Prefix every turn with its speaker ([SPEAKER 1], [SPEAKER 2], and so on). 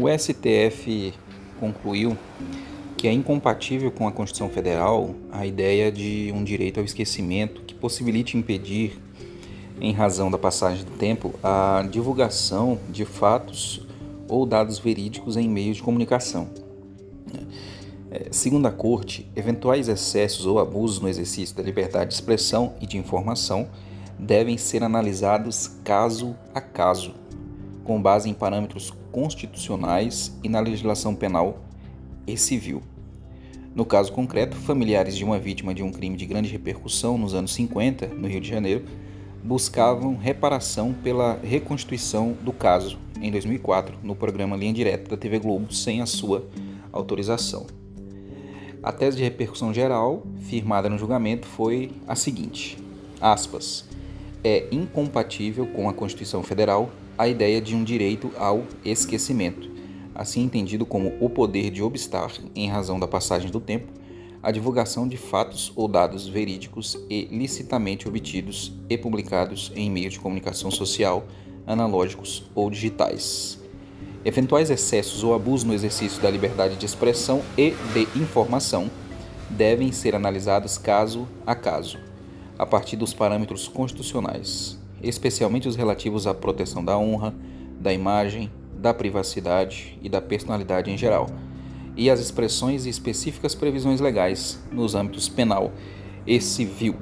[SPEAKER 1] O STF concluiu que é incompatível com a Constituição Federal a ideia de um direito ao esquecimento que possibilite impedir, em razão da passagem do tempo, a divulgação de fatos ou dados verídicos em meios de comunicação. É, segundo a Corte, eventuais excessos ou abusos no exercício da liberdade de expressão e de informação devem ser analisados caso a caso, com base em parâmetros constitucionais e na legislação penal e civil. No caso concreto, familiares de uma vítima de um crime de grande repercussão nos anos 50, no Rio de Janeiro, buscavam reparação pela reconstituição do caso em 2004 no programa Linha Direta da TV Globo sem a sua autorização. A tese de repercussão geral, firmada no julgamento, foi a seguinte: aspas, é incompatível com a Constituição Federal a ideia de um direito ao esquecimento, assim entendido como o poder de obstar, em razão da passagem do tempo, a divulgação de fatos ou dados verídicos e licitamente obtidos e publicados em meios de comunicação social, analógicos ou digitais. Eventuais excessos ou abusos no exercício da liberdade de expressão e de informação devem ser analisados caso a caso, a partir dos parâmetros constitucionais, especialmente os relativos à proteção da honra, da imagem, da privacidade e da personalidade em geral, e as expressões e específicas previsões legais nos âmbitos penal e civil.